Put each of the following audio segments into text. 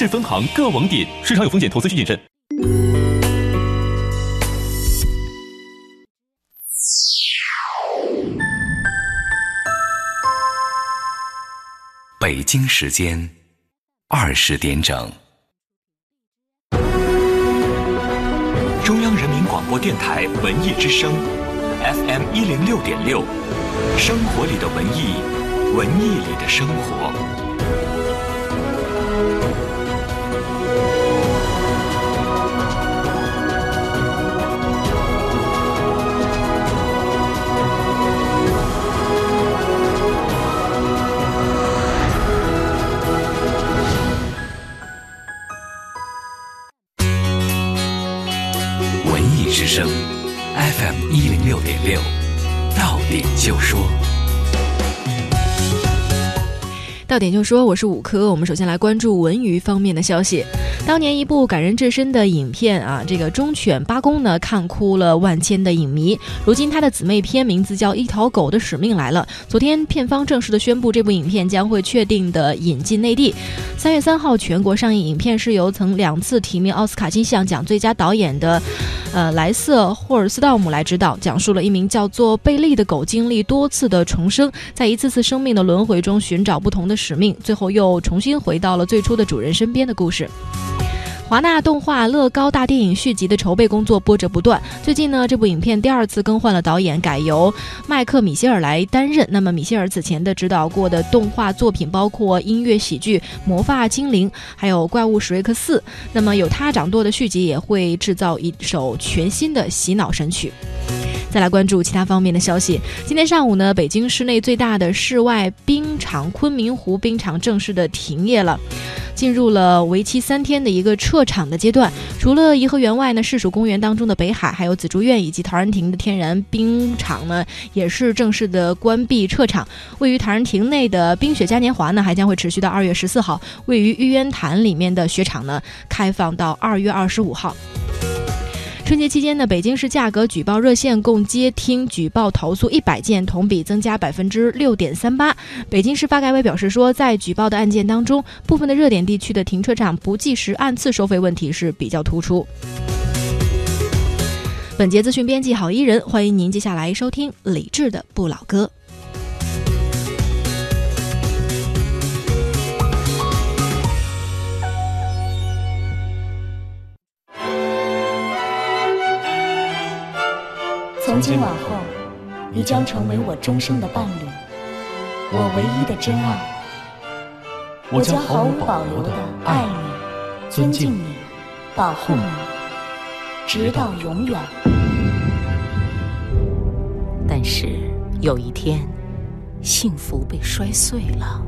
市分行各网点。市场有风险，投资需谨慎。北京时间二十点整。中央人民广播电台文艺之声，FM 一零六点六，生活里的文艺，文艺里的生活。FM 一零六点六，到点就说。到点就说，我是五科。我们首先来关注文娱方面的消息。当年一部感人至深的影片啊，这个忠犬八公呢，看哭了万千的影迷。如今他的姊妹片名字叫《一条狗的使命》来了。昨天片方正式的宣布，这部影片将会确定的引进内地，三月三号全国上映。影片是由曾两次提名奥斯卡金像奖最佳导演的，呃莱瑟霍尔斯道姆来指导，讲述了一名叫做贝利的狗经历多次的重生，在一次次生命的轮回中寻找不同的使命，最后又重新回到了最初的主人身边的故事。华纳动画《乐高大电影》续集的筹备工作波折不断。最近呢，这部影片第二次更换了导演，改由麦克米歇尔来担任。那么，米歇尔此前的指导过的动画作品包括音乐喜剧《魔法精灵》，还有《怪物史瑞克四》。那么，有他掌舵的续集也会制造一首全新的洗脑神曲。再来关注其他方面的消息。今天上午呢，北京市内最大的室外冰场昆明湖冰场正式的停业了。进入了为期三天的一个撤场的阶段。除了颐和园外呢，市属公园当中的北海，还有紫竹院以及陶然亭的天然冰场呢，也是正式的关闭撤场。位于陶然亭内的冰雪嘉年华呢，还将会持续到二月十四号。位于玉渊潭里面的雪场呢，开放到二月二十五号。春节期间呢，北京市价格举报热线共接听举报投诉一百件，同比增加百分之六点三八。北京市发改委表示说，在举报的案件当中，部分的热点地区的停车场不计时按次收费问题是比较突出。本节资讯编辑郝伊人，欢迎您接下来收听李志的不老歌。从今往后，你将成为我终生的伴侣，我唯一的真爱。我将毫无保留的爱你、尊敬你、保护你，直到永远。但是有一天，幸福被摔碎了。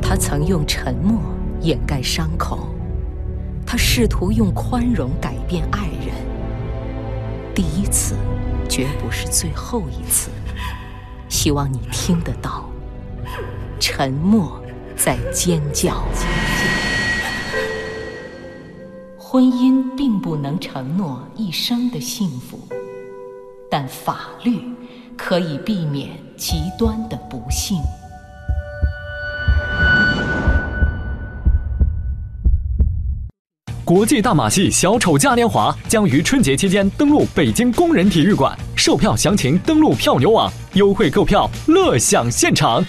他曾用沉默掩盖伤口，他试图用宽容改变爱人。第一次，绝不是最后一次。希望你听得到，沉默在尖叫。婚姻并不能承诺一生的幸福，但法律可以避免极端的不幸。国际大马戏小丑嘉年华将于春节期间登陆北京工人体育馆，售票详情登录票牛网，优惠购票，乐享现场。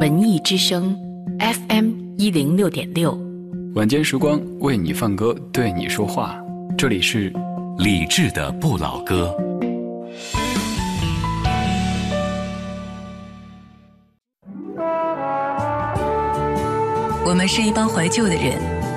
文艺之声，FM 一零六点六，晚间时光为你放歌，对你说话，这里是李志的不老歌。我们是一帮怀旧的人。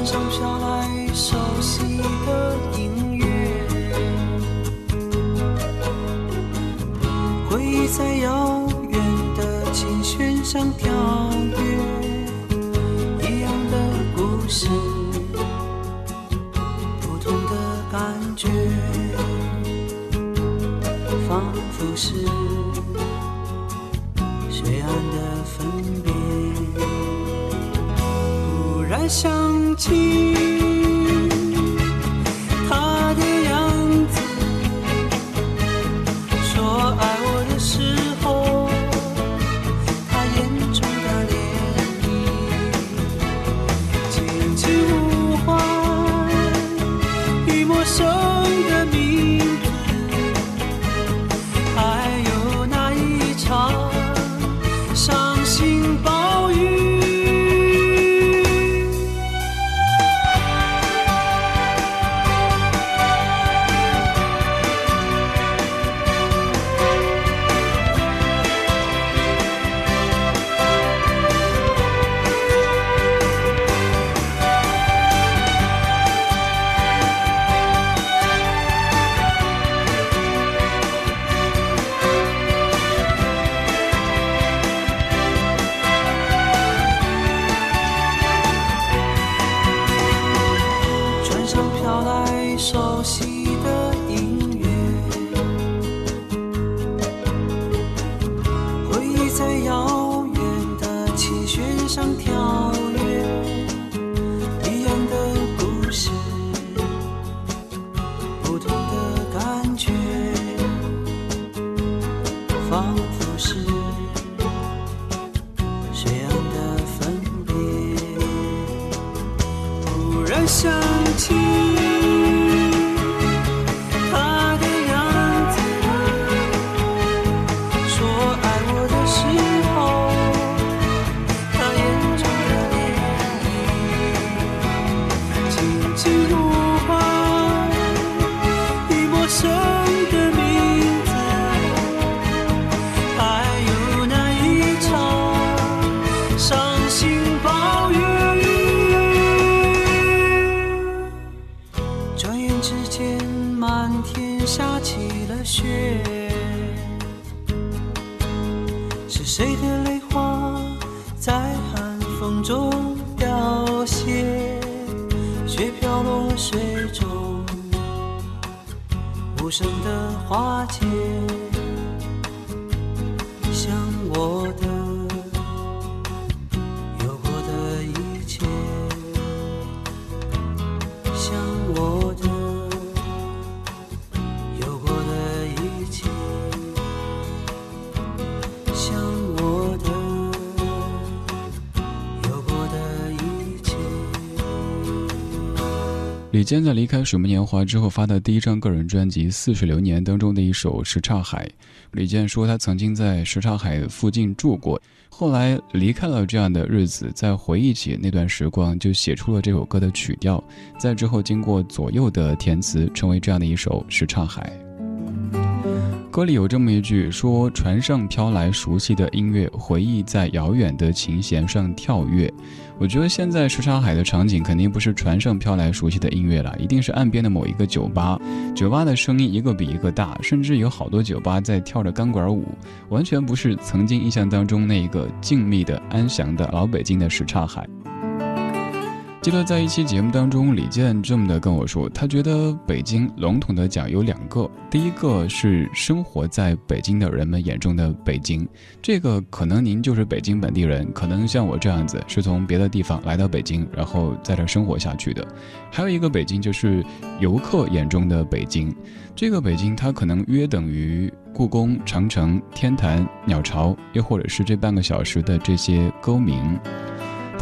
船上飘来熟悉的音乐，回忆在遥远的琴弦上跳跃，一样的故事，不同的感觉，仿佛是想起仿李健在离开水木年华之后发的第一张个人专辑《似水流年》当中的一首《什刹海》，李健说他曾经在什刹海附近住过，后来离开了这样的日子，再回忆起那段时光，就写出了这首歌的曲调，在之后经过左右的填词，成为这样的一首《什刹海》。歌里有这么一句说：“船上飘来熟悉的音乐，回忆在遥远的琴弦上跳跃。”我觉得现在什刹海的场景肯定不是船上飘来熟悉的音乐了，一定是岸边的某一个酒吧。酒吧的声音一个比一个大，甚至有好多酒吧在跳着钢管舞，完全不是曾经印象当中那一个静谧的、安详的老北京的什刹海。记得在一期节目当中，李健这么的跟我说，他觉得北京笼统的讲有两个，第一个是生活在北京的人们眼中的北京，这个可能您就是北京本地人，可能像我这样子是从别的地方来到北京，然后在这生活下去的。还有一个北京就是游客眼中的北京，这个北京它可能约等于故宫、长城、天坛、鸟巢，又或者是这半个小时的这些歌名。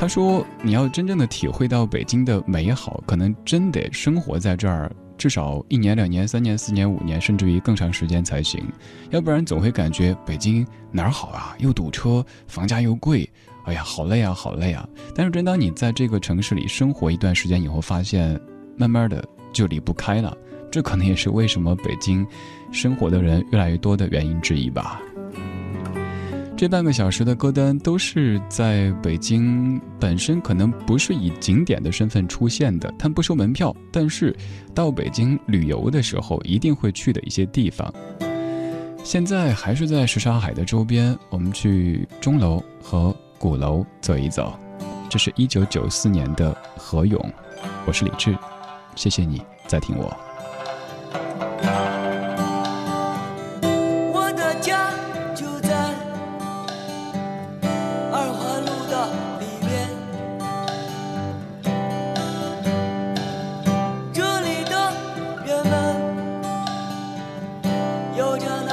他说：“你要真正的体会到北京的美好，可能真得生活在这儿，至少一年、两年、三年、四年、五年，甚至于更长时间才行。要不然总会感觉北京哪儿好啊？又堵车，房价又贵，哎呀，好累啊，好累啊！但是，真当你在这个城市里生活一段时间以后，发现慢慢的就离不开了。这可能也是为什么北京生活的人越来越多的原因之一吧。”这半个小时的歌单都是在北京本身可能不是以景点的身份出现的，它不收门票，但是到北京旅游的时候一定会去的一些地方。现在还是在什刹海的周边，我们去钟楼和鼓楼走一走。这是一九九四年的何勇，我是李志，谢谢你在听我。有着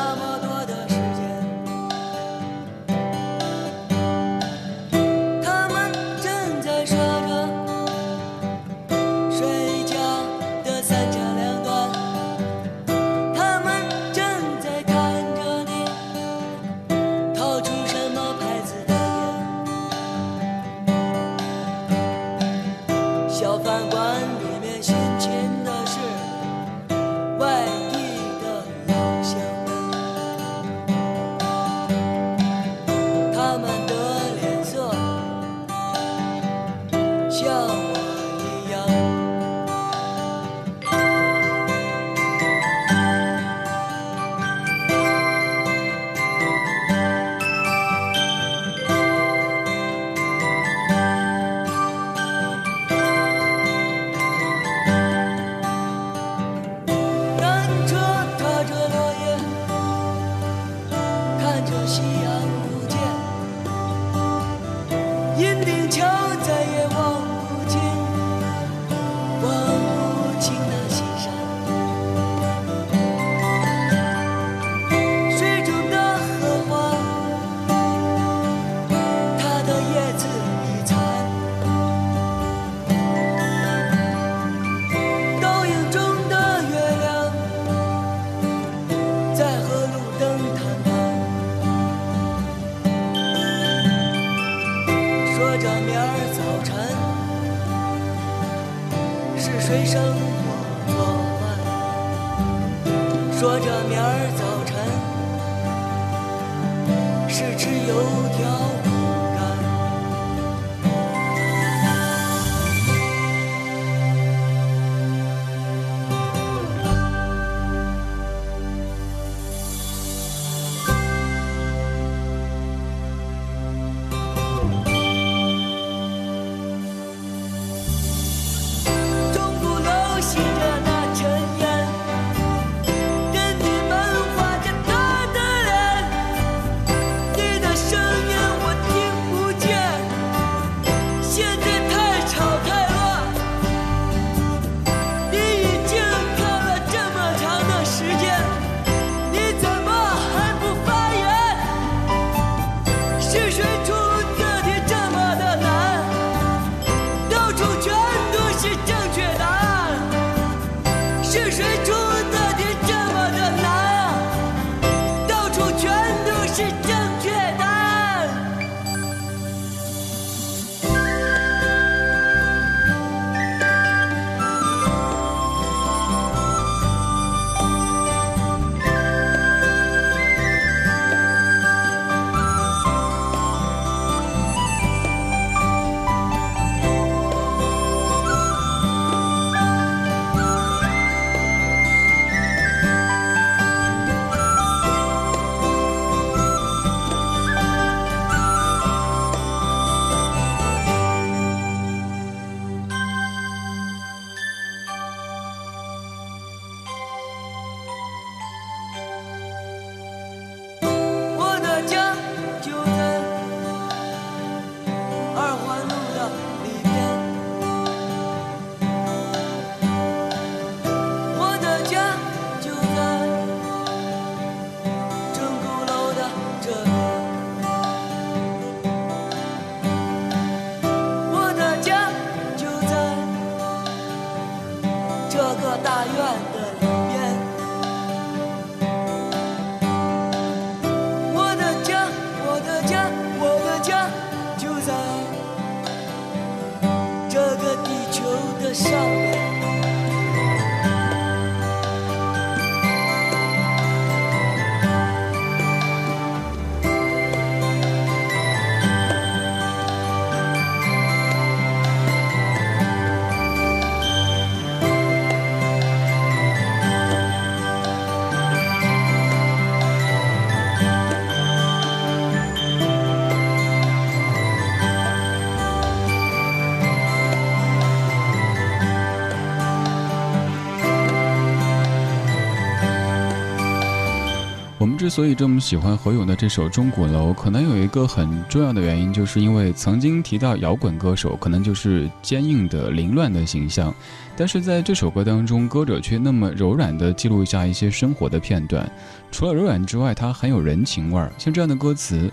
所以这么喜欢何勇的这首《钟鼓楼》，可能有一个很重要的原因，就是因为曾经提到摇滚歌手，可能就是坚硬的、凌乱的形象，但是在这首歌当中，歌者却那么柔软地记录下一些生活的片段。除了柔软之外，它很有人情味儿。像这样的歌词。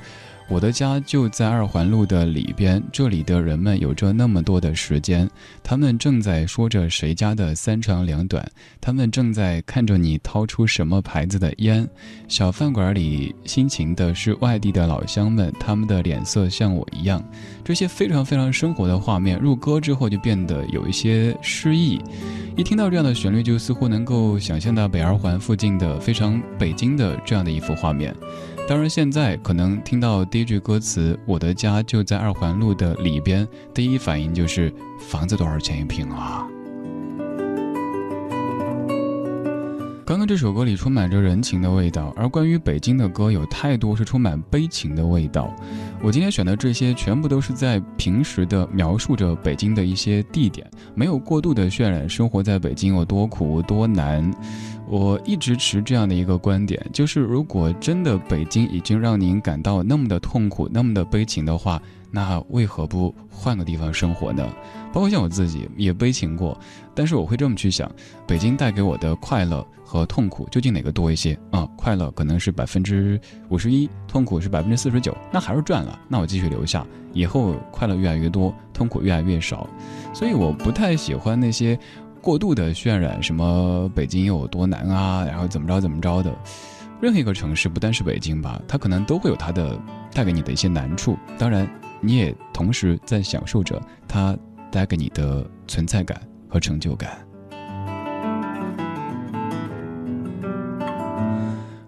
我的家就在二环路的里边，这里的人们有着那么多的时间，他们正在说着谁家的三长两短，他们正在看着你掏出什么牌子的烟。小饭馆里辛勤的是外地的老乡们，他们的脸色像我一样。这些非常非常生活的画面，入歌之后就变得有一些诗意。一听到这样的旋律，就似乎能够想象到北二环附近的非常北京的这样的一幅画面。当然，现在可能听到第一句歌词“我的家就在二环路的里边”，第一反应就是房子多少钱一平啊？刚刚这首歌里充满着人情的味道，而关于北京的歌有太多是充满悲情的味道。我今天选的这些全部都是在平时的描述着北京的一些地点，没有过度的渲染生活在北京有多苦多难。我一直持这样的一个观点，就是如果真的北京已经让您感到那么的痛苦、那么的悲情的话，那为何不换个地方生活呢？包括像我自己也悲情过，但是我会这么去想：北京带给我的快乐和痛苦究竟哪个多一些？啊，快乐可能是百分之五十一，痛苦是百分之四十九，那还是赚了。那我继续留下，以后快乐越来越多，痛苦越来越少。所以我不太喜欢那些。过度的渲染什么北京有多难啊，然后怎么着怎么着的，任何一个城市不单是北京吧，它可能都会有它的带给你的一些难处。当然，你也同时在享受着它带给你的存在感和成就感。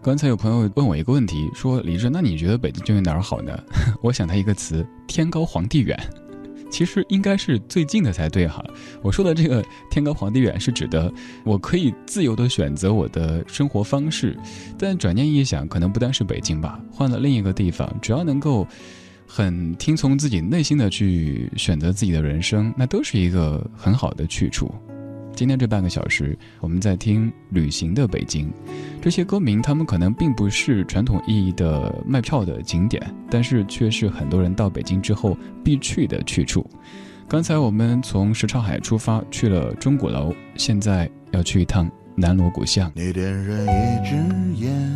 刚才有朋友问我一个问题，说李志，那你觉得北京究竟哪儿好呢？我想他一个词：天高皇帝远。其实应该是最近的才对哈。我说的这个“天高皇帝远”是指的我可以自由的选择我的生活方式，但转念一想，可能不单是北京吧，换了另一个地方，只要能够很听从自己内心的去选择自己的人生，那都是一个很好的去处。今天这半个小时，我们在听《旅行的北京》，这些歌名，他们可能并不是传统意义的卖票的景点，但是却是很多人到北京之后必去的去处。刚才我们从什刹海出发去了钟鼓楼，现在要去一趟南锣鼓巷。你点燃一支烟，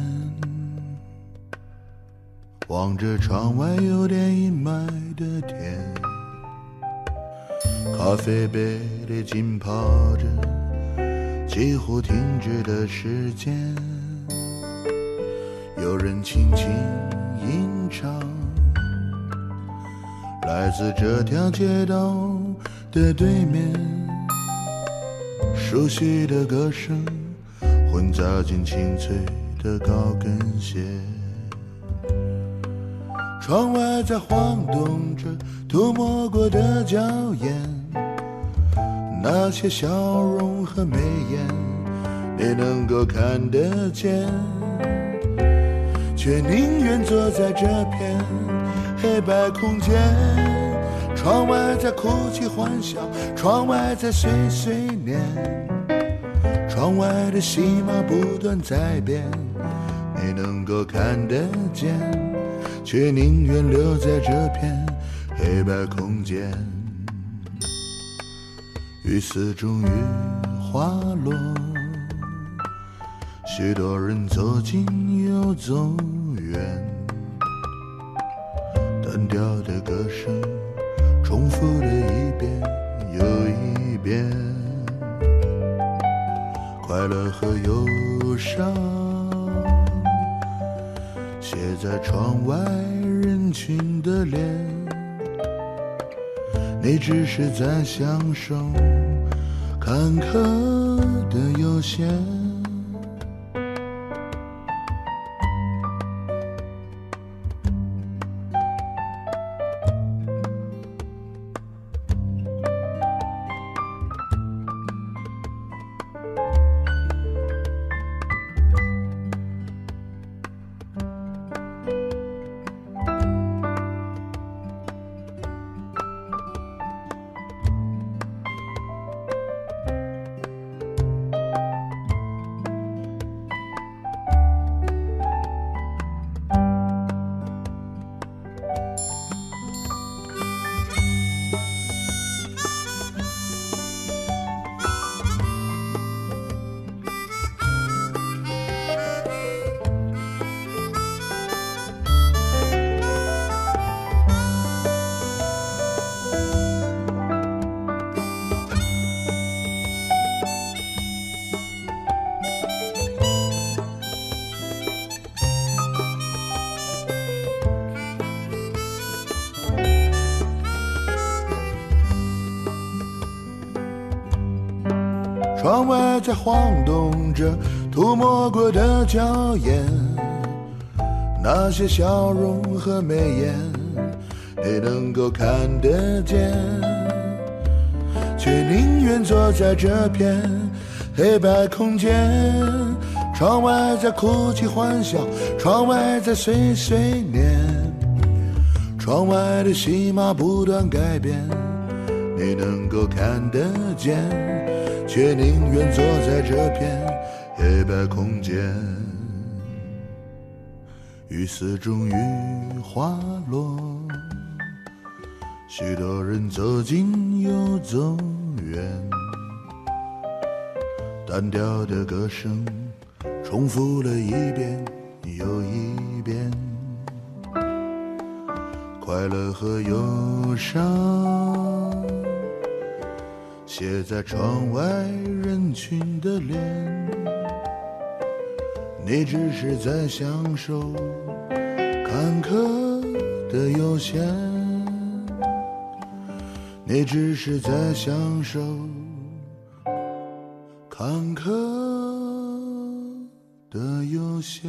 望着窗外有点阴霾的天。咖啡杯里浸泡着几乎停止的时间，有人轻轻吟唱，来自这条街道的对面，熟悉的歌声混杂进清脆的高跟鞋。窗外在晃动着涂抹过的娇艳，那些笑容和眉眼，你能够看得见，却宁愿坐在这片黑白空间。窗外在哭泣欢笑，窗外在碎碎念，窗外的戏码不断在变，你能够看得见。却宁愿留在这片黑白空间。雨丝终于滑落，许多人走近又走远，单调的歌声重复了一遍又一遍，快乐和忧伤。写在窗外人群的脸，你只是在享受坎坷的悠闲。在晃动着涂抹过的娇艳，那些笑容和眉眼，你能够看得见，却宁愿坐在这片黑白空间。窗外在哭泣欢笑，窗外在碎碎念，窗外的戏码不断改变，你能够看得见，却宁愿坐在这片黑白空间。雨丝终于滑落，许多人走近又走远，单调的歌声。重复了一遍又一遍，快乐和忧伤写在窗外人群的脸。你只是在享受坎坷的悠闲，你只是在享受坎坷。的悠闲。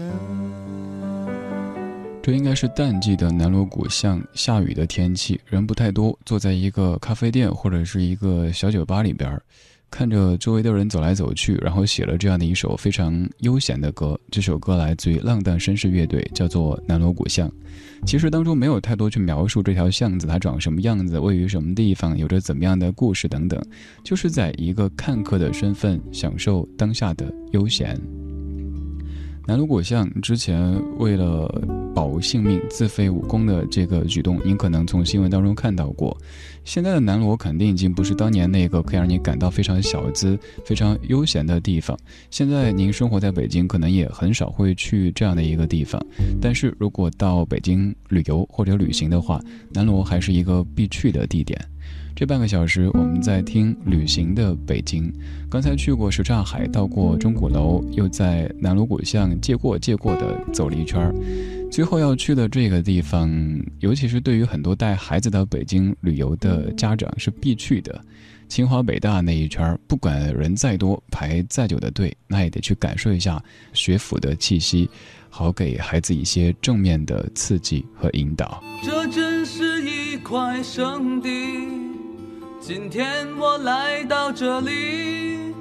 这应该是淡季的南锣鼓巷，下雨的天气，人不太多，坐在一个咖啡店或者是一个小酒吧里边，看着周围的人走来走去，然后写了这样的一首非常悠闲的歌。这首歌来自于浪荡绅士乐队，叫做《南锣鼓巷》。其实当中没有太多去描述这条巷子它长什么样子，位于什么地方，有着怎么样的故事等等，就是在一个看客的身份，享受当下的悠闲。南锣鼓巷之前为了保性命自废武功的这个举动，您可能从新闻当中看到过。现在的南锣肯定已经不是当年那个可以让你感到非常小资、非常悠闲的地方。现在您生活在北京，可能也很少会去这样的一个地方。但是如果到北京旅游或者旅行的话，南锣还是一个必去的地点。这半个小时，我们在听旅行的北京。刚才去过什刹海，到过钟鼓楼，又在南锣鼓巷借过借过的走了一圈儿最后要去的这个地方，尤其是对于很多带孩子到北京旅游的家长是必去的。清华北大那一圈儿不管人再多，排再久的队，那也得去感受一下学府的气息，好给孩子一些正面的刺激和引导。这真是一块圣地。今天我来到这里，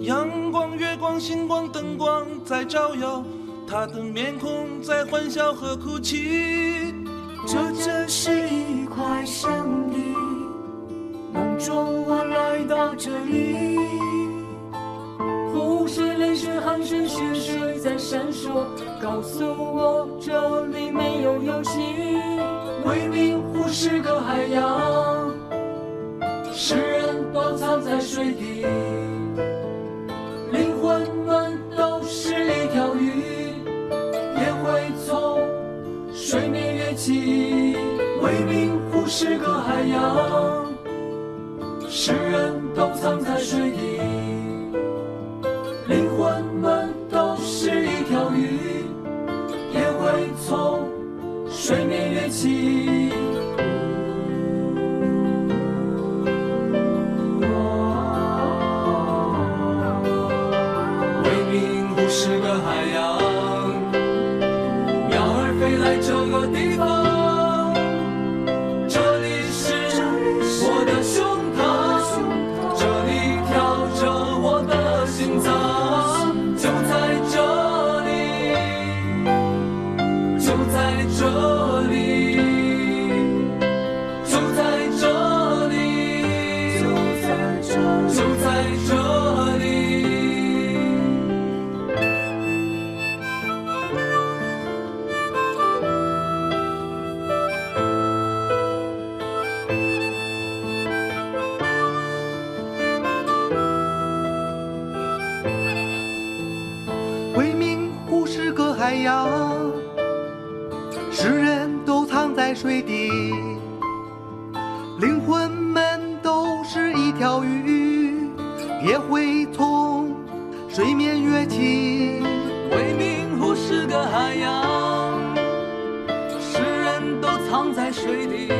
阳光、月光、星光、灯光在照耀，他的面孔在欢笑和哭泣。这真是一块圣地，梦中我来到这里，湖水、泪水、汗水、血水在闪烁，告诉我这里没有游戏。未名湖是个海洋。世人都藏在水底，灵魂们都是一条鱼，也会从水面跃起。未名湖是个海洋，世人都藏在水底，海洋，世人都藏在水底，灵魂们都是一条鱼，也会从水面跃起。未名湖是个海洋，世人都藏在水底，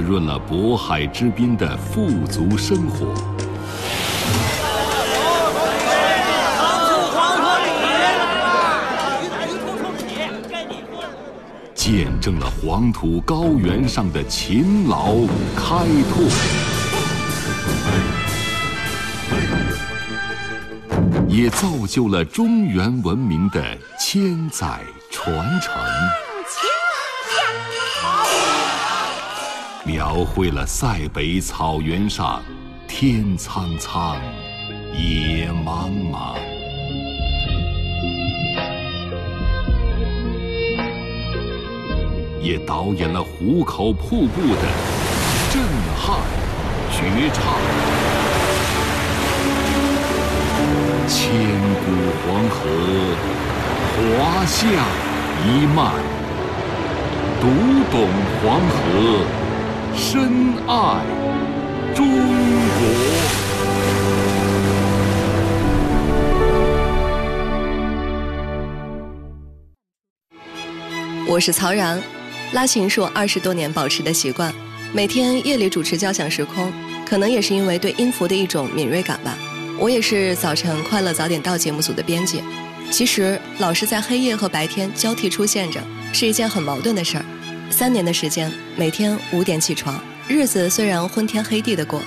滋润了渤海之滨的富足生活。见证了黄土高原上的勤劳开拓，也造就了中原文明的千载传承，描绘了塞北草原上天苍苍，野茫茫。也导演了壶口瀑布的震撼绝唱，千古黄河华夏一脉，读懂黄河，深爱中国。我是曹然。拉琴是我二十多年保持的习惯，每天夜里主持交响时空，可能也是因为对音符的一种敏锐感吧。我也是早晨快乐早点到节目组的编辑，其实老是在黑夜和白天交替出现着，是一件很矛盾的事儿。三年的时间，每天五点起床，日子虽然昏天黑地的过，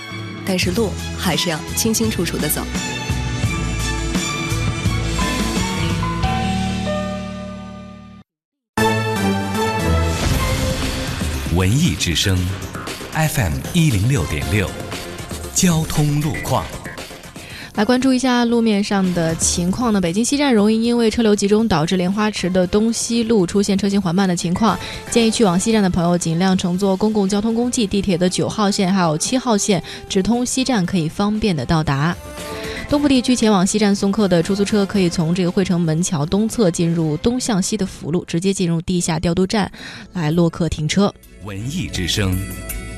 但是路还是要清清楚楚的走。文艺之声，FM 一零六点六，交通路况。来关注一下路面上的情况呢。北京西站容易因为车流集中导致莲花池的东西路出现车行缓慢的情况，建议去往西站的朋友尽量乘坐公共交通工具，地铁的九号线还有七号线直通西站，可以方便的到达。东部地区前往西站送客的出租车可以从这个汇城门桥东侧进入东向西的辅路，直接进入地下调度站来落客停车。文艺之声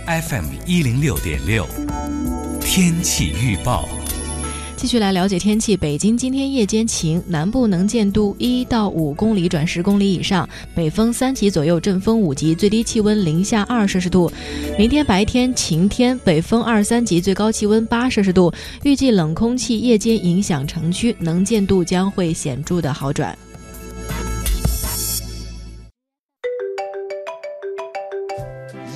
，FM 一零六点六，天气预报。继续来了解天气。北京今天夜间晴，南部能见度一到五公里转十公里以上，北风三级左右，阵风五级，最低气温零下二摄氏度。明天白天晴天，北风二三级，最高气温八摄氏度。预计冷空气夜间影响城区，能见度将会显著的好转。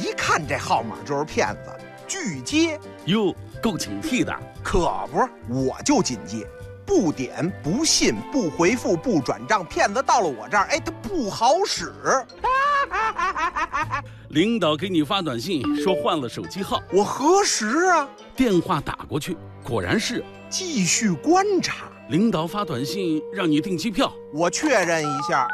一看这号码就是骗子，拒接哟，够警惕的。可不是，我就谨记，不点不信不回复不转账，骗子到了我这儿，哎，他不好使。领导给你发短信说换了手机号，我核实啊，电话打过去，果然是。继续观察，领导发短信让你订机票，我确认一下。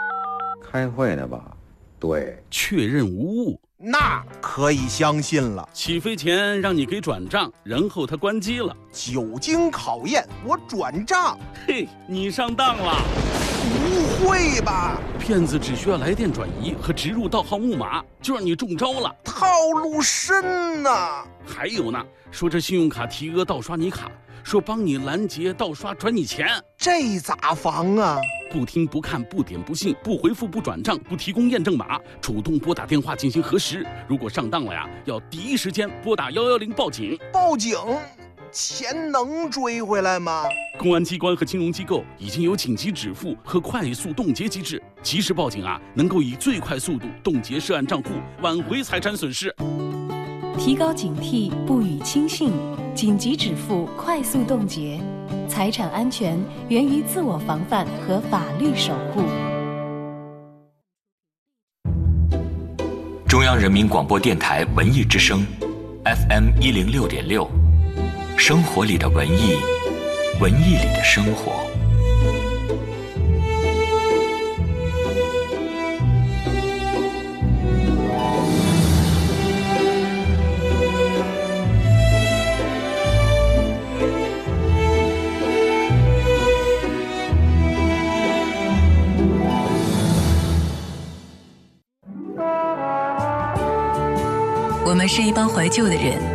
开会呢吧？对，确认无误。那可以相信了。起飞前让你给转账，然后他关机了。久经考验，我转账。嘿，你上当了？不会吧？骗子只需要来电转移和植入盗号木马，就让你中招了。套路深呐！还有呢，说这信用卡提额盗刷你卡。说帮你拦截盗刷转你钱，这咋防啊？不听不看不点不信不回复不转账不提供验证码，主动拨打电话进行核实。如果上当了呀，要第一时间拨打幺幺零报警。报警，钱能追回来吗？公安机关和金融机构已经有紧急止付和快速冻结机制，及时报警啊，能够以最快速度冻结涉案账户，挽回财产损失。提高警惕，不予轻信。紧急止付，快速冻结，财产安全源于自我防范和法律守护。中央人民广播电台文艺之声，FM 一零六点六，生活里的文艺，文艺里的生活。我们是一帮怀旧的人，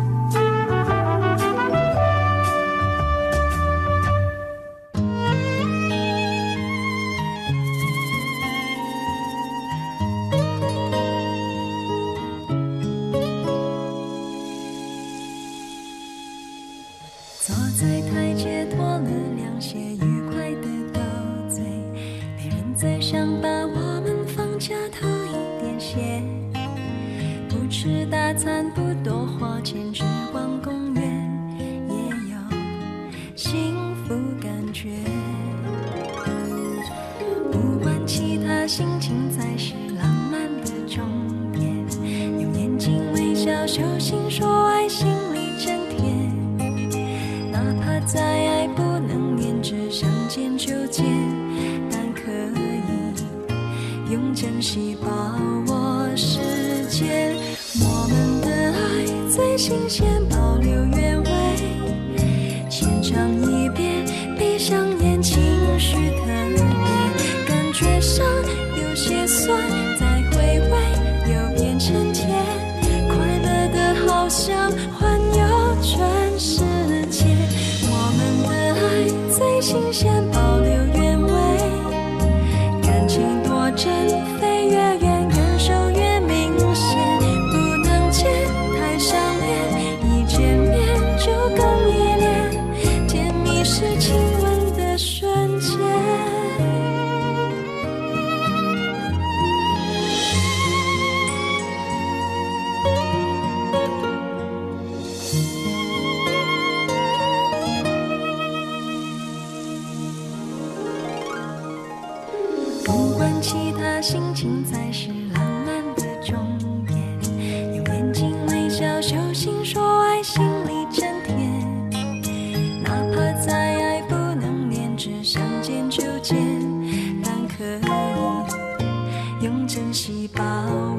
珍惜把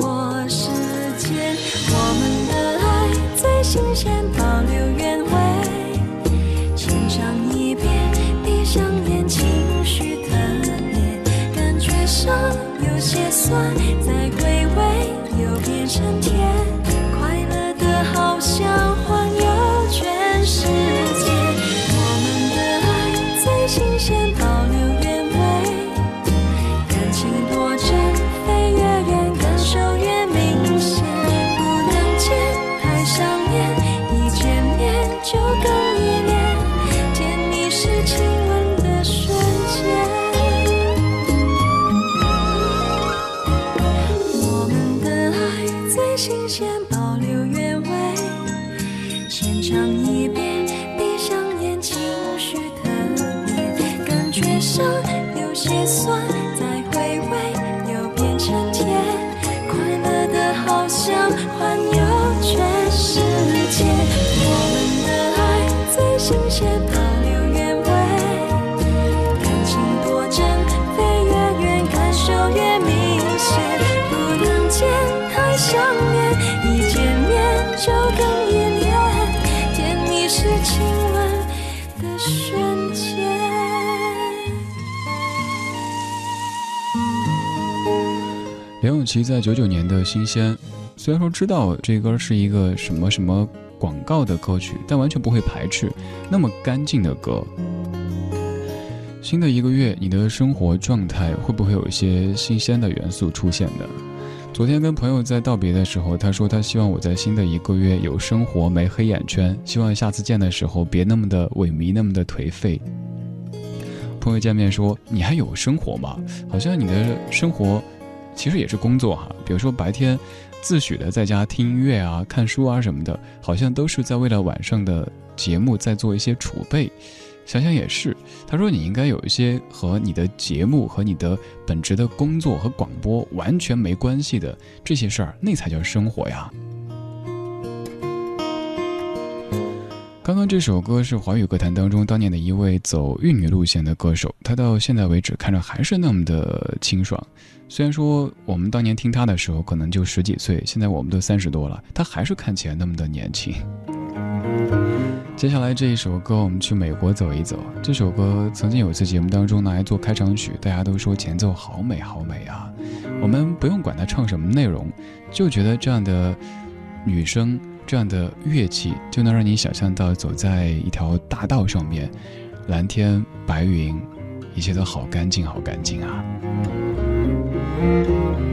握时间。我们的爱最新鲜，保留原味，轻尝一遍，闭上眼，情绪特别，感觉上有些酸，再回味又变成甜，其在九九年的《新鲜》，虽然说知道这歌是一个什么什么广告的歌曲，但完全不会排斥那么干净的歌。新的一个月，你的生活状态会不会有一些新鲜的元素出现呢？昨天跟朋友在道别的时候，他说他希望我在新的一个月有生活，没黑眼圈，希望下次见的时候别那么的萎靡，那么的颓废。朋友见面说：“你还有生活吗？好像你的生活其实也是工作哈。比如说白天自诩的在家听音乐啊、看书啊什么的，好像都是在为了晚上的节目在做一些储备。想想也是，他说你应该有一些和你的节目和你的本职的工作和广播完全没关系的这些事儿，那才叫生活呀。”刚刚这首歌是华语歌坛当中当年的一位走玉女路线的歌手，他到现在为止看着还是那么的清爽。虽然说我们当年听他的时候可能就十几岁，现在我们都三十多了，他还是看起来那么的年轻。接下来这一首歌，我们去美国走一走。这首歌曾经有一次节目当中拿来做开场曲，大家都说前奏好美好美啊。我们不用管他唱什么内容，就觉得这样的女声、这样的乐器，就能让你想象到走在一条大道上面，蓝天白云，一切都好干净，好干净啊。这首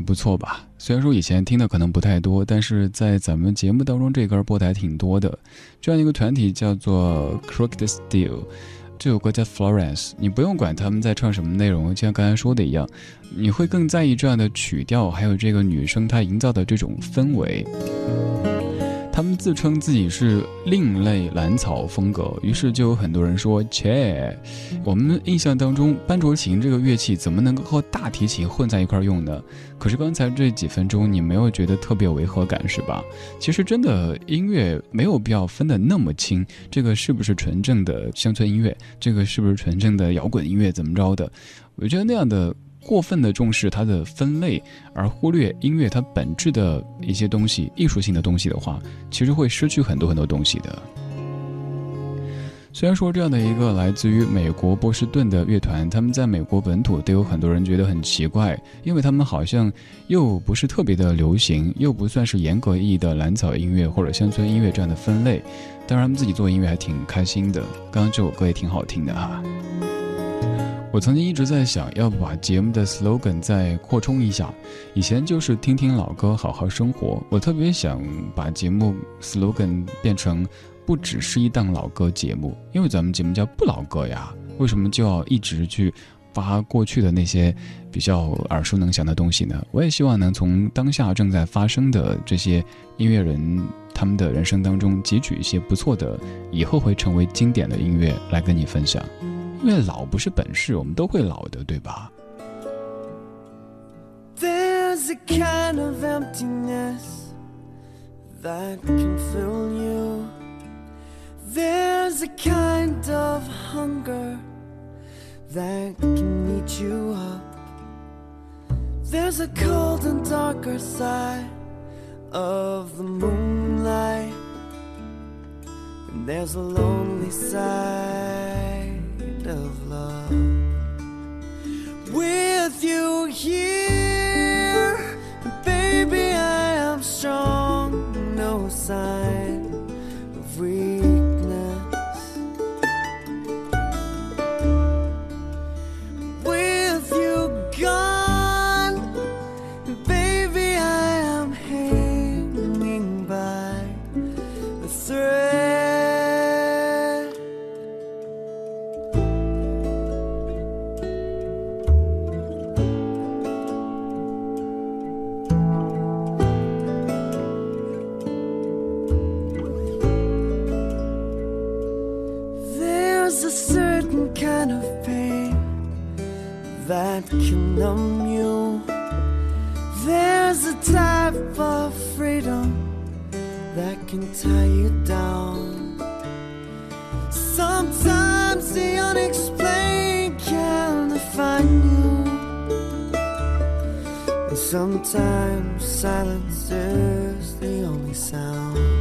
不错吧？虽然说以前听的可能不太多，但是在咱们节目当中这歌播的还挺多的。这样一个团体叫做 Crooked Steel，这首歌叫 Florence。你不用管他们在唱什么内容，就像刚才说的一样，你会更在意这样的曲调，还有这个女生她营造的这种氛围。他们自称自己是另类蓝草风格，于是就有很多人说：“切，我们印象当中班卓琴这个乐器怎么能够和大提琴混在一块用呢？”可是刚才这几分钟，你没有觉得特别违和感是吧？其实真的音乐没有必要分得那么清，这个是不是纯正的乡村音乐？这个是不是纯正的摇滚音乐？怎么着的？我觉得那样的。过分的重视它的分类，而忽略音乐它本质的一些东西、艺术性的东西的话，其实会失去很多很多东西的。虽然说这样的一个来自于美国波士顿的乐团，他们在美国本土都有很多人觉得很奇怪，因为他们好像又不是特别的流行，又不算是严格意义的蓝草音乐或者乡村音乐这样的分类，当然他们自己做音乐还挺开心的。刚刚这首歌也挺好听的哈。我曾经一直在想，要不把节目的 slogan 再扩充一下。以前就是听听老歌，好好生活。我特别想把节目 slogan 变成不只是一档老歌节目，因为咱们节目叫不老歌呀。为什么就要一直去发过去的那些比较耳熟能详的东西呢？我也希望能从当下正在发生的这些音乐人他们的人生当中汲取一些不错的，以后会成为经典的音乐来跟你分享。因为老不是本事，我们都会老的，对吧？There's a kind of emptiness that can fill you. There's a kind of hunger that can eat you up. There's a cold and darker side of the moonlight, and there's a lonely side of love. With you here, baby, I am strong, no sign numb you. There's a type of freedom that can tie you down. Sometimes the unexplained can define you. And sometimes silence is the only sound.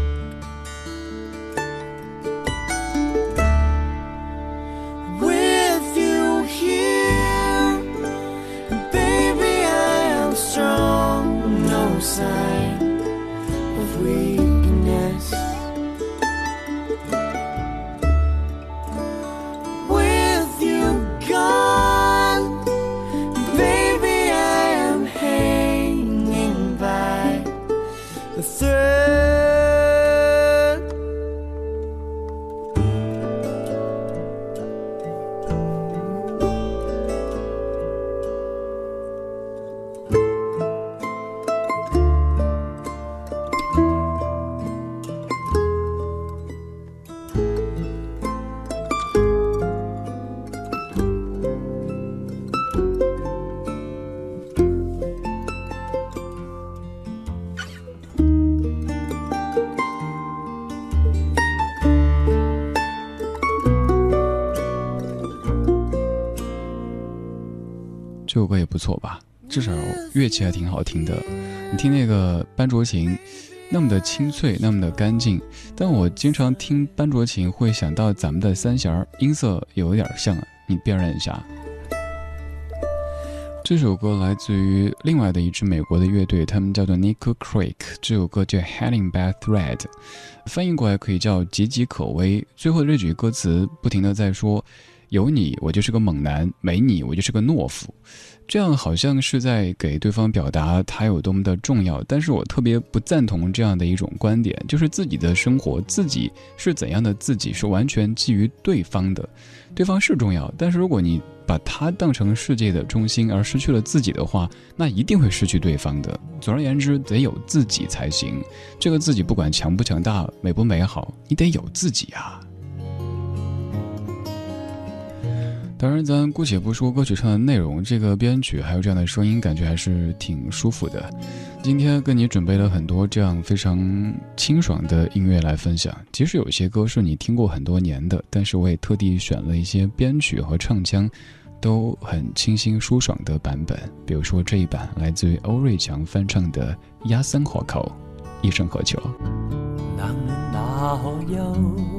some. 错吧？至少乐器还挺好听的。你听那个班卓琴，那么的清脆，那么的干净。但我经常听班卓琴，会想到咱们的三弦儿，音色有一点像，你辨认一下。这首歌来自于另外的一支美国的乐队，他们叫做 Nickel Creek。这首歌叫《Heading by Thread》，翻译过来可以叫岌岌可危。最后这句歌词不停的在说：“有你，我就是个猛男；没你，我就是个懦夫。”这样好像是在给对方表达他有多么的重要，但是我特别不赞同这样的一种观点，就是自己的生活，自己是怎样的自己是完全基于对方的，对方是重要，但是如果你把他当成世界的中心而失去了自己的话，那一定会失去对方的。总而言之，得有自己才行。这个自己不管强不强大，美不美好，你得有自己啊。当然，咱姑且不说歌曲上的内容，这个编曲还有这样的声音，感觉还是挺舒服的。今天跟你准备了很多这样非常清爽的音乐来分享。即使有些歌是你听过很多年的，但是我也特地选了一些编曲和唱腔都很清新舒爽的版本。比如说这一版来自于欧瑞强翻唱的《压三火口》，一生何求。冷暖哪可休？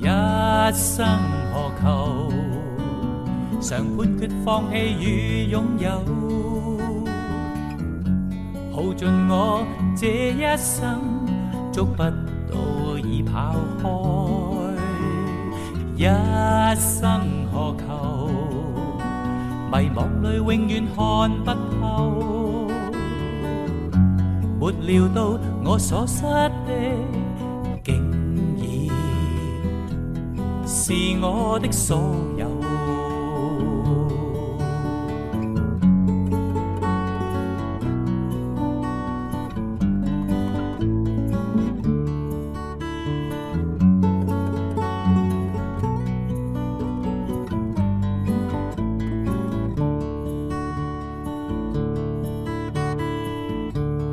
一生何求？常判决放弃与拥有，耗尽我这一生，捉不到已跑开。一生何求？迷惘里永远看不透。没料到我所失的，是我的所有。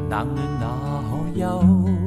冷暖哪可休？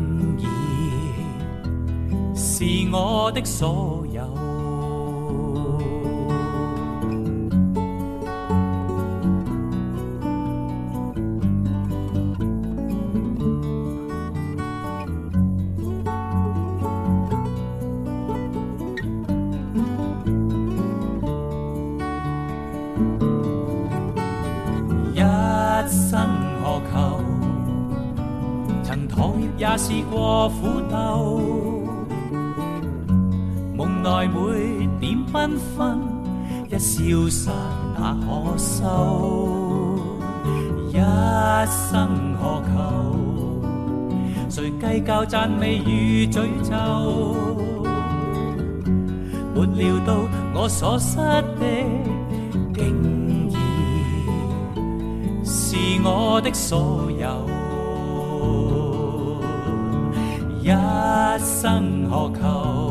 是我的所有。一生何求？曾妥協也試過點繽紛，一消失那可收？一生何求？誰計較讚美與詛咒？沒料到我所失的，竟然是我的所有。一生何求？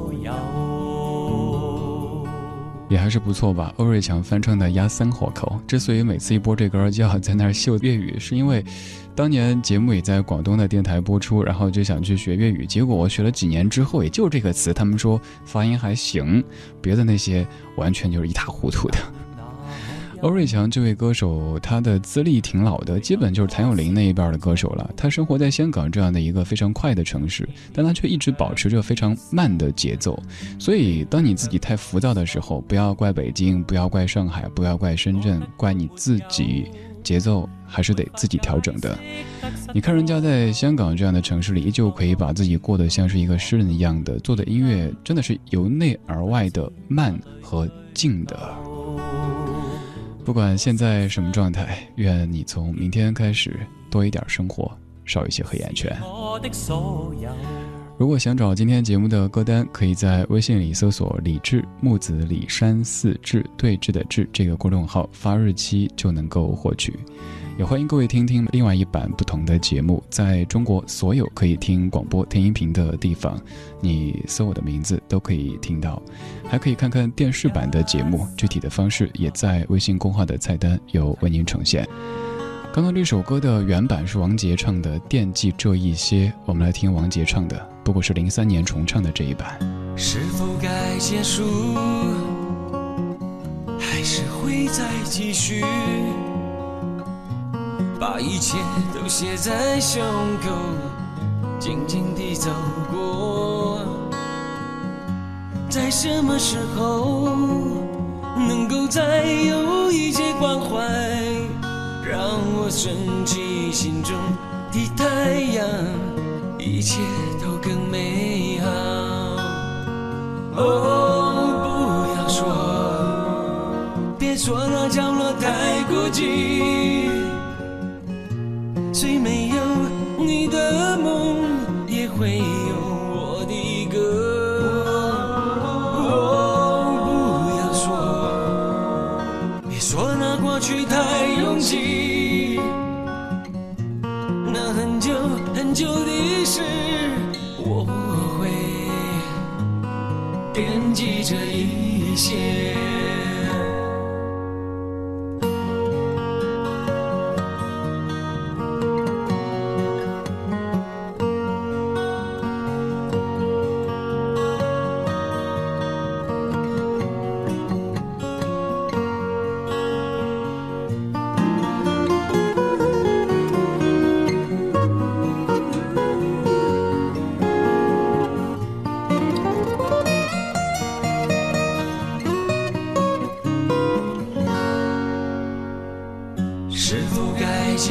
也还是不错吧。欧瑞强翻唱的《压三火口》，之所以每次一播这歌就要在那儿秀粤语，是因为当年节目也在广东的电台播出，然后就想去学粤语，结果我学了几年之后，也就这个词，他们说发音还行，别的那些完全就是一塌糊涂的。欧瑞强这位歌手，他的资历挺老的，基本就是谭咏麟那一辈的歌手了。他生活在香港这样的一个非常快的城市，但他却一直保持着非常慢的节奏。所以，当你自己太浮躁的时候，不要怪北京，不要怪上海，不要怪深圳，怪你自己，节奏还是得自己调整的。你看人家在香港这样的城市里，依旧可以把自己过得像是一个诗人一样的，做的音乐真的是由内而外的慢和静的。不管现在什么状态，愿你从明天开始多一点生活，少一些黑眼圈。如果想找今天节目的歌单，可以在微信里搜索“李志木子李山四志对峙的志”这个公众号，发日期就能够获取。也欢迎各位听听另外一版不同的节目，在中国所有可以听广播、听音频的地方，你搜我的名字都可以听到。还可以看看电视版的节目，具体的方式也在微信公号的菜单有为您呈现。刚刚这首歌的原版是王杰唱的《惦记这一些》，我们来听王杰唱的，不过是零三年重唱的这一版。是否该结束，还是会再继续？把一切都写在胸口，静静地走过。在什么时候能够再有一些关怀，让我升起心中的太阳，一切都更美好。哦，不要说，别说那角落太孤寂，虽没有你的梦，也会很久的事，我会惦记着一些。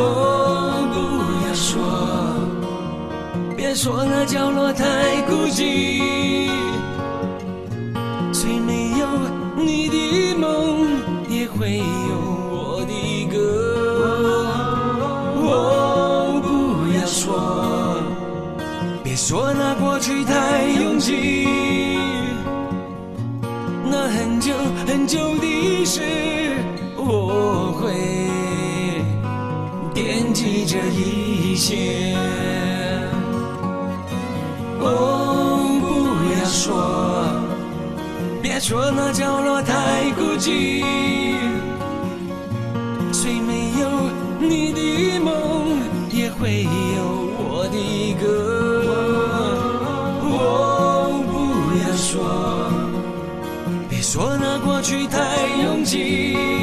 哦，不要说，别说那角落太孤寂，虽没有你的梦，也会有我的歌。哦，不要说，别说那过去太拥挤，那很久很久的事，这一切。哦，不要说，别说那角落太孤寂，虽没有你的梦，也会有我的歌。哦，不要说，别说那过去太拥挤。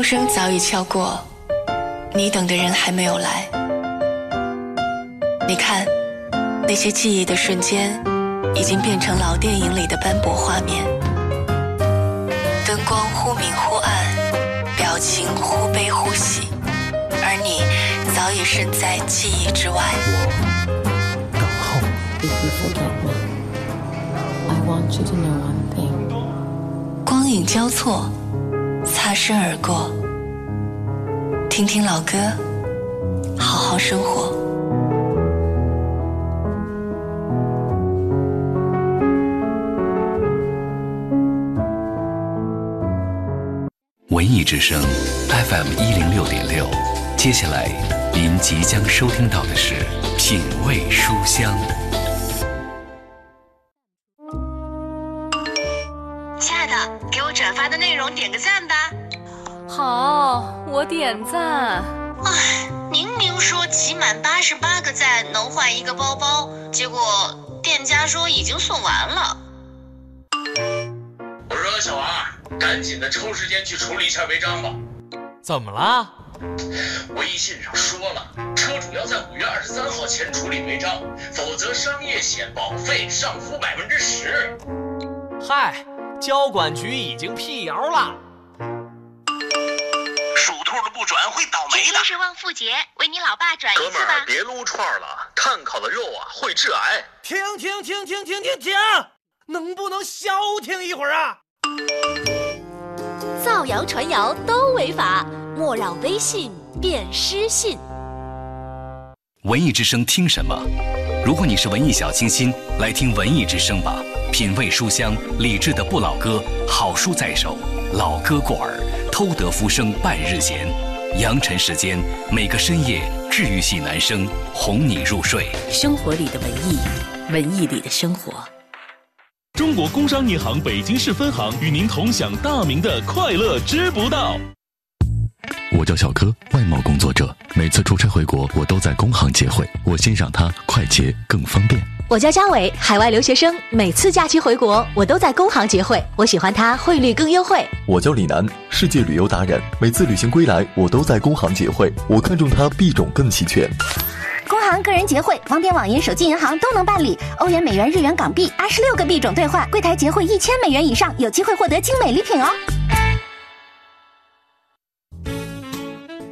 钟声早已敲过，你等的人还没有来。你看，那些记忆的瞬间，已经变成老电影里的斑驳画面。灯光忽明忽暗，表情忽悲忽喜，而你早已身在记忆之外。等候。If you forget me, I want you to know one thing. 光影交错。擦身而过，听听老歌，好好生活。文艺之声 FM 一零六点六，接下来您即将收听到的是品味书香。点赞。唉，明明说集满八十八个赞能换一个包包，结果店家说已经送完了。我说小王，赶紧的抽时间去处理一下违章吧。怎么了？微信上说了，车主要在五月二十三号前处理违章，否则商业险保费上浮百分之十。嗨，交管局已经辟谣了。的不会倒霉的。今天是旺妇节，为你老爸转一次吧。哥们儿，别撸串了，碳烤的肉啊会致癌。停停停停停停停！能不能消停一会儿啊？造谣传谣都违法，莫让微信变失信。文艺之声听什么？如果你是文艺小清新，来听文艺之声吧。品味书香，理智的不老歌，好书在手，老歌过耳，偷得浮生半日闲。扬尘时间，每个深夜，治愈系男声哄你入睡。生活里的文艺，文艺里的生活。中国工商银行北京市分行与您同享大明的快乐知不道。我叫小柯，外贸工作者，每次出差回国，我都在工行结汇，我欣赏它快捷更方便。我叫嘉伟，海外留学生，每次假期回国，我都在工行结汇，我喜欢它汇率更优惠。我叫李楠，世界旅游达人，每次旅行归来，我都在工行结汇，我看中它币种更齐全。工行个人结汇，网点、网银、手机银行都能办理，欧元、美元、日元、港币，二十六个币种兑换，柜台结汇一千美元以上，有机会获得精美礼品哦。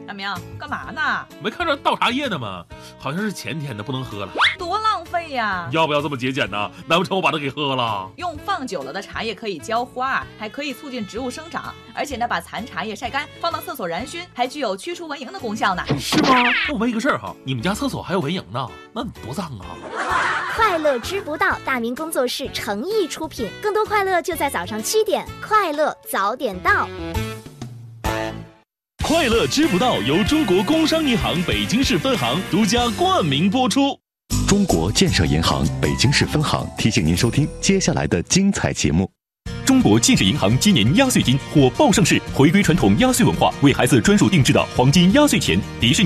大明，干嘛呢？没看着倒茶叶呢吗？好像是前天的，不能喝了。多浪费呀！要不要这么节俭呢？难不成我把它给喝了？用放久了的茶叶可以浇花，还可以促进植物生长，而且呢，把残茶叶晒干，放到厕所燃熏，还具有驱除蚊蝇的功效呢。是吗？那我问一个事儿哈，你们家厕所还有蚊蝇呢？那你多脏啊！快乐知不道，大明工作室诚意出品，更多快乐就在早上七点，快乐早点到。快乐知不道由中国工商银行北京市分行独家冠名播出。中国建设银行北京市分行提醒您收听接下来的精彩节目。中国建设银行今年压岁金火爆上市，回归传统压岁文化，为孩子专属定制的黄金压岁钱，迪士尼。